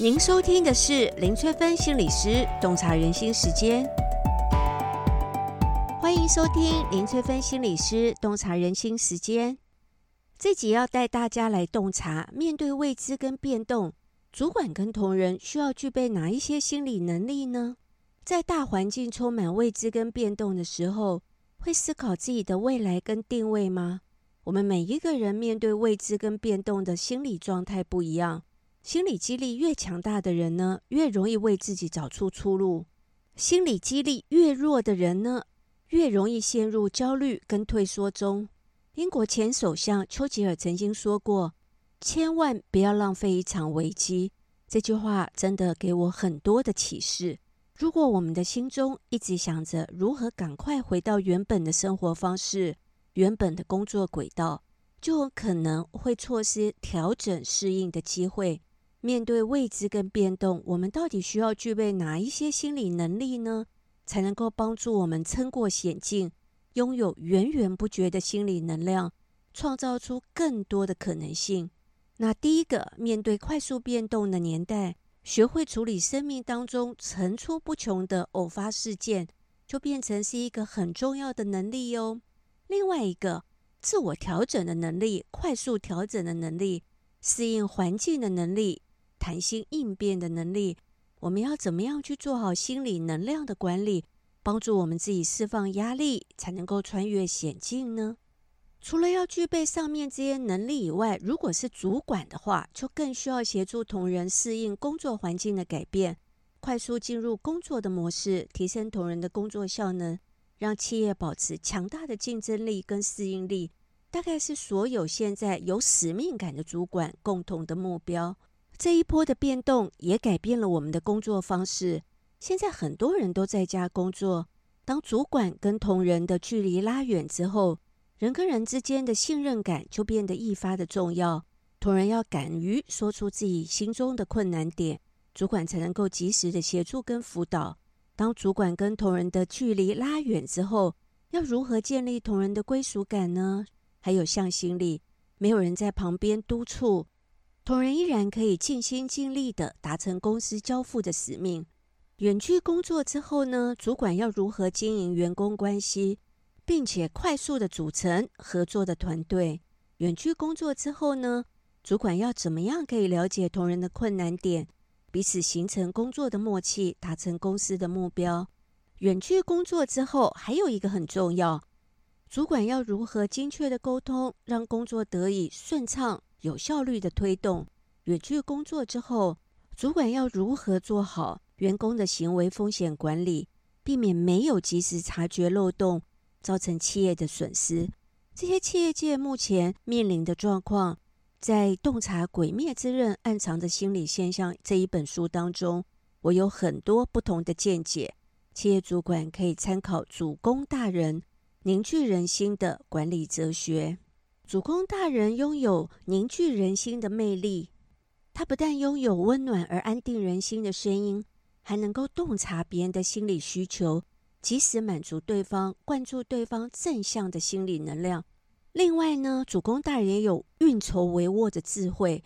您收听的是林翠芬心理师洞察人心时间，欢迎收听林翠芬心理师洞察人心时间。这集要带大家来洞察，面对未知跟变动，主管跟同仁需要具备哪一些心理能力呢？在大环境充满未知跟变动的时候，会思考自己的未来跟定位吗？我们每一个人面对未知跟变动的心理状态不一样。心理激励越强大的人呢，越容易为自己找出出路；心理激励越弱的人呢，越容易陷入焦虑跟退缩中。英国前首相丘吉尔曾经说过：“千万不要浪费一场危机。”这句话真的给我很多的启示。如果我们的心中一直想着如何赶快回到原本的生活方式、原本的工作轨道，就有可能会错失调整适应的机会。面对未知跟变动，我们到底需要具备哪一些心理能力呢？才能够帮助我们撑过险境，拥有源源不绝的心理能量，创造出更多的可能性。那第一个，面对快速变动的年代，学会处理生命当中层出不穷的偶发事件，就变成是一个很重要的能力哟。另外一个，自我调整的能力，快速调整的能力，适应环境的能力。弹性应变的能力，我们要怎么样去做好心理能量的管理，帮助我们自己释放压力，才能够穿越险境呢？除了要具备上面这些能力以外，如果是主管的话，就更需要协助同仁适应工作环境的改变，快速进入工作的模式，提升同仁的工作效能，让企业保持强大的竞争力跟适应力，大概是所有现在有使命感的主管共同的目标。这一波的变动也改变了我们的工作方式。现在很多人都在家工作，当主管跟同仁的距离拉远之后，人跟人之间的信任感就变得愈发的重要。同仁要敢于说出自己心中的困难点，主管才能够及时的协助跟辅导。当主管跟同仁的距离拉远之后，要如何建立同仁的归属感呢？还有向心力，没有人在旁边督促。同仁依然可以尽心尽力地达成公司交付的使命。远距工作之后呢，主管要如何经营员工关系，并且快速地组成合作的团队？远距工作之后呢，主管要怎么样可以了解同仁的困难点，彼此形成工作的默契，达成公司的目标？远距工作之后，还有一个很重要，主管要如何精确的沟通，让工作得以顺畅。有效率的推动。远距工作之后，主管要如何做好员工的行为风险管理，避免没有及时察觉漏洞，造成企业的损失？这些企业界目前面临的状况，在《洞察鬼灭之刃：暗藏的心理现象》这一本书当中，我有很多不同的见解。企业主管可以参考主攻大人凝聚人心的管理哲学。主公大人拥有凝聚人心的魅力，他不但拥有温暖而安定人心的声音，还能够洞察别人的心理需求，及时满足对方，灌注对方正向的心理能量。另外呢，主公大人也有运筹帷幄的智慧，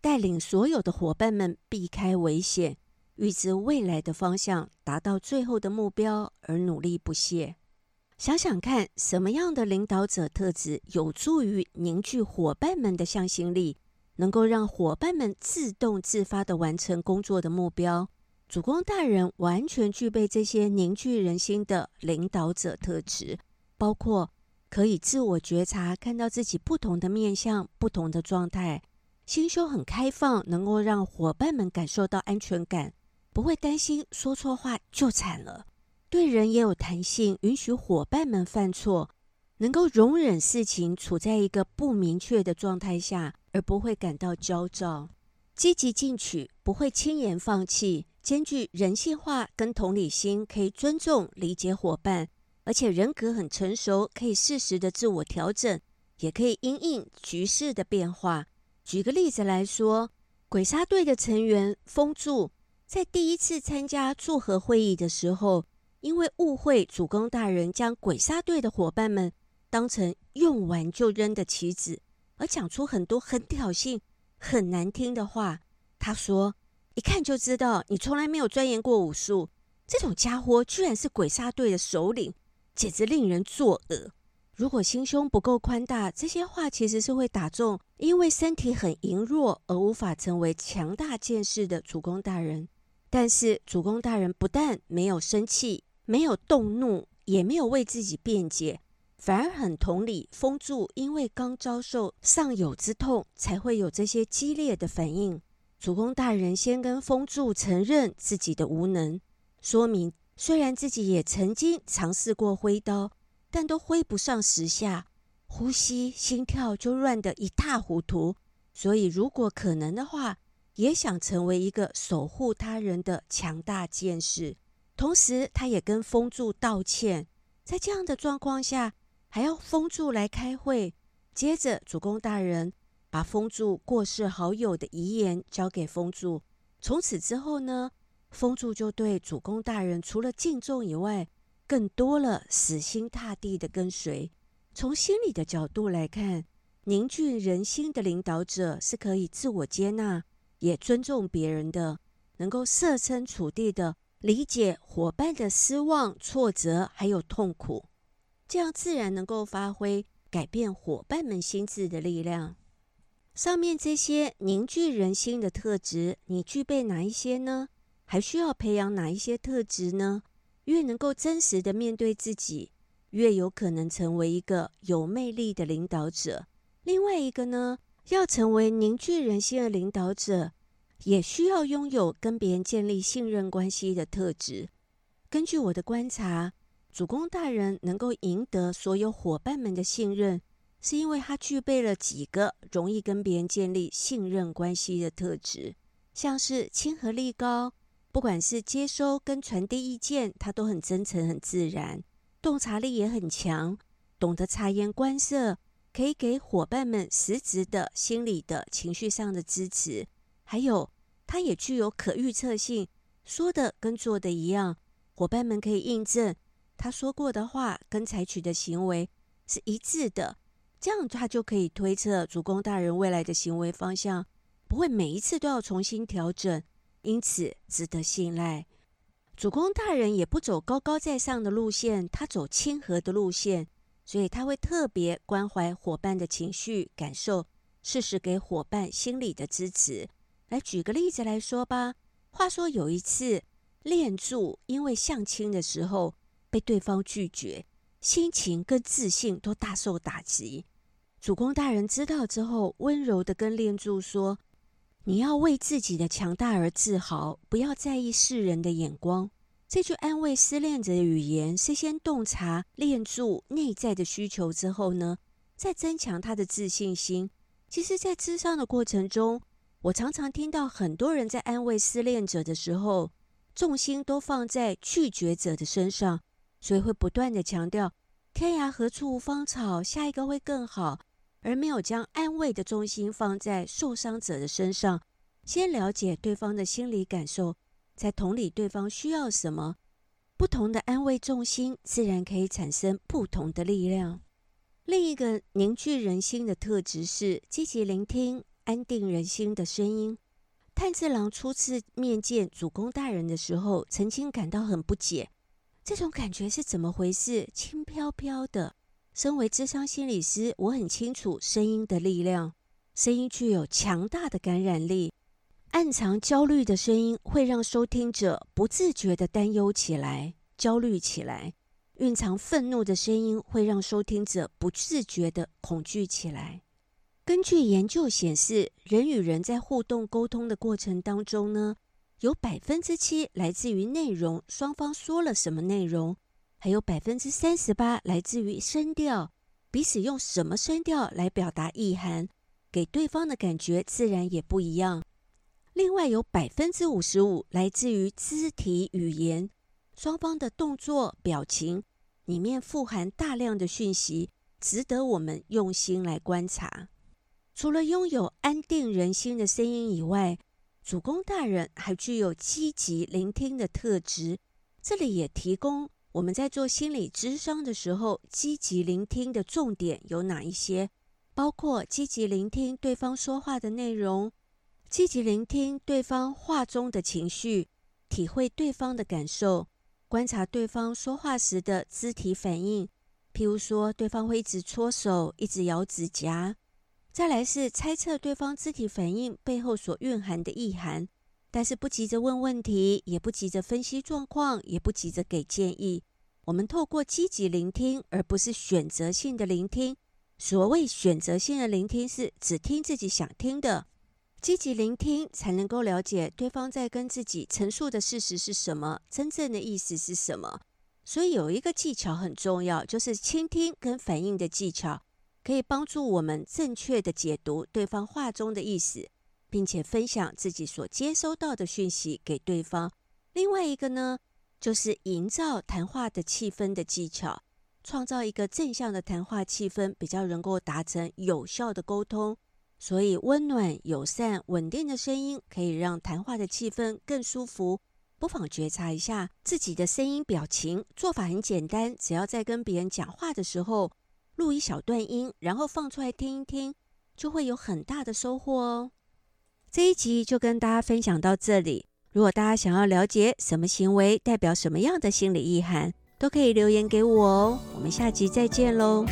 带领所有的伙伴们避开危险，预知未来的方向，达到最后的目标而努力不懈。想想看，什么样的领导者特质有助于凝聚伙伴们的向心力，能够让伙伴们自动自发地完成工作的目标？主公大人完全具备这些凝聚人心的领导者特质，包括可以自我觉察，看到自己不同的面向、不同的状态，心胸很开放，能够让伙伴们感受到安全感，不会担心说错话就惨了。对人也有弹性，允许伙伴们犯错，能够容忍事情处在一个不明确的状态下，而不会感到焦躁。积极进取，不会轻言放弃，兼具人性化跟同理心，可以尊重理解伙伴，而且人格很成熟，可以适时的自我调整，也可以因应局势的变化。举个例子来说，鬼杀队的成员风柱在第一次参加祝贺会议的时候。因为误会，主公大人将鬼杀队的伙伴们当成用完就扔的棋子，而讲出很多很挑衅、很难听的话。他说：“一看就知道你从来没有钻研过武术。这种家伙居然是鬼杀队的首领，简直令人作呕。如果心胸不够宽大，这些话其实是会打中因为身体很羸弱而无法成为强大剑士的主公大人。但是主公大人不但没有生气，没有动怒，也没有为自己辩解，反而很同理风柱，因为刚遭受丧友之痛，才会有这些激烈的反应。主公大人先跟风柱承认自己的无能，说明虽然自己也曾经尝试过挥刀。但都挥不上十下，呼吸、心跳就乱得一塌糊涂。所以，如果可能的话，也想成为一个守护他人的强大剑士。同时，他也跟风柱道歉。在这样的状况下，还要风柱来开会。接着，主公大人把风柱过世好友的遗言交给风柱。从此之后呢，风柱就对主公大人除了敬重以外，更多了死心塌地的跟随。从心理的角度来看，凝聚人心的领导者是可以自我接纳，也尊重别人的，能够设身处地的理解伙伴的失望、挫折还有痛苦，这样自然能够发挥改变伙伴们心智的力量。上面这些凝聚人心的特质，你具备哪一些呢？还需要培养哪一些特质呢？越能够真实的面对自己，越有可能成为一个有魅力的领导者。另外一个呢，要成为凝聚人心的领导者，也需要拥有跟别人建立信任关系的特质。根据我的观察，主公大人能够赢得所有伙伴们的信任，是因为他具备了几个容易跟别人建立信任关系的特质，像是亲和力高。不管是接收跟传递意见，他都很真诚、很自然，洞察力也很强，懂得察言观色，可以给伙伴们实质的心理的情绪上的支持。还有，他也具有可预测性，说的跟做的一样，伙伴们可以印证他说过的话跟采取的行为是一致的，这样他就可以推测主公大人未来的行为方向，不会每一次都要重新调整。因此值得信赖，主公大人也不走高高在上的路线，他走亲和的路线，所以他会特别关怀伙伴的情绪感受，适时给伙伴心理的支持。来举个例子来说吧，话说有一次，练柱因为相亲的时候被对方拒绝，心情跟自信都大受打击。主公大人知道之后，温柔地跟练柱说。你要为自己的强大而自豪，不要在意世人的眼光。这句安慰失恋者的语言，是先洞察练柱内在的需求之后呢，再增强他的自信心。其实，在咨商的过程中，我常常听到很多人在安慰失恋者的时候，重心都放在拒绝者的身上，所以会不断地强调“天涯何处无芳草”，下一个会更好。而没有将安慰的重心放在受伤者的身上，先了解对方的心理感受，再同理对方需要什么。不同的安慰重心，自然可以产生不同的力量。另一个凝聚人心的特质是积极聆听、安定人心的声音。炭治郎初次面见主公大人的时候，曾经感到很不解，这种感觉是怎么回事？轻飘飘的。身为智商心理师，我很清楚声音的力量。声音具有强大的感染力。暗藏焦虑的声音会让收听者不自觉地担忧起来、焦虑起来；蕴藏愤怒的声音会让收听者不自觉地恐惧起来。根据研究显示，人与人在互动沟通的过程当中呢，有百分之七来自于内容，双方说了什么内容。还有百分之三十八来自于声调，彼此用什么声调来表达意涵，给对方的感觉自然也不一样。另外有百分之五十五来自于肢体语言，双方的动作、表情里面富含大量的讯息，值得我们用心来观察。除了拥有安定人心的声音以外，主公大人还具有积极聆听的特质。这里也提供。我们在做心理咨商的时候，积极聆听的重点有哪一些？包括积极聆听对方说话的内容，积极聆听对方话中的情绪，体会对方的感受，观察对方说话时的肢体反应，譬如说对方会一直搓手，一直咬指甲。再来是猜测对方肢体反应背后所蕴含的意涵，但是不急着问问题，也不急着分析状况，也不急着给建议。我们透过积极聆听，而不是选择性的聆听。所谓选择性的聆听，是只听自己想听的；积极聆听，才能够了解对方在跟自己陈述的事实是什么，真正的意思是什么。所以有一个技巧很重要，就是倾听跟反应的技巧。可以帮助我们正确地解读对方话中的意思，并且分享自己所接收到的讯息给对方。另外一个呢，就是营造谈话的气氛的技巧，创造一个正向的谈话气氛，比较能够达成有效的沟通。所以，温暖、友善、稳定的声音可以让谈话的气氛更舒服。不妨觉察一下自己的声音、表情。做法很简单，只要在跟别人讲话的时候，录一小段音，然后放出来听一听，就会有很大的收获哦。这一集就跟大家分享到这里。如果大家想要了解什么行为代表什么样的心理意涵，都可以留言给我哦。我们下集再见喽。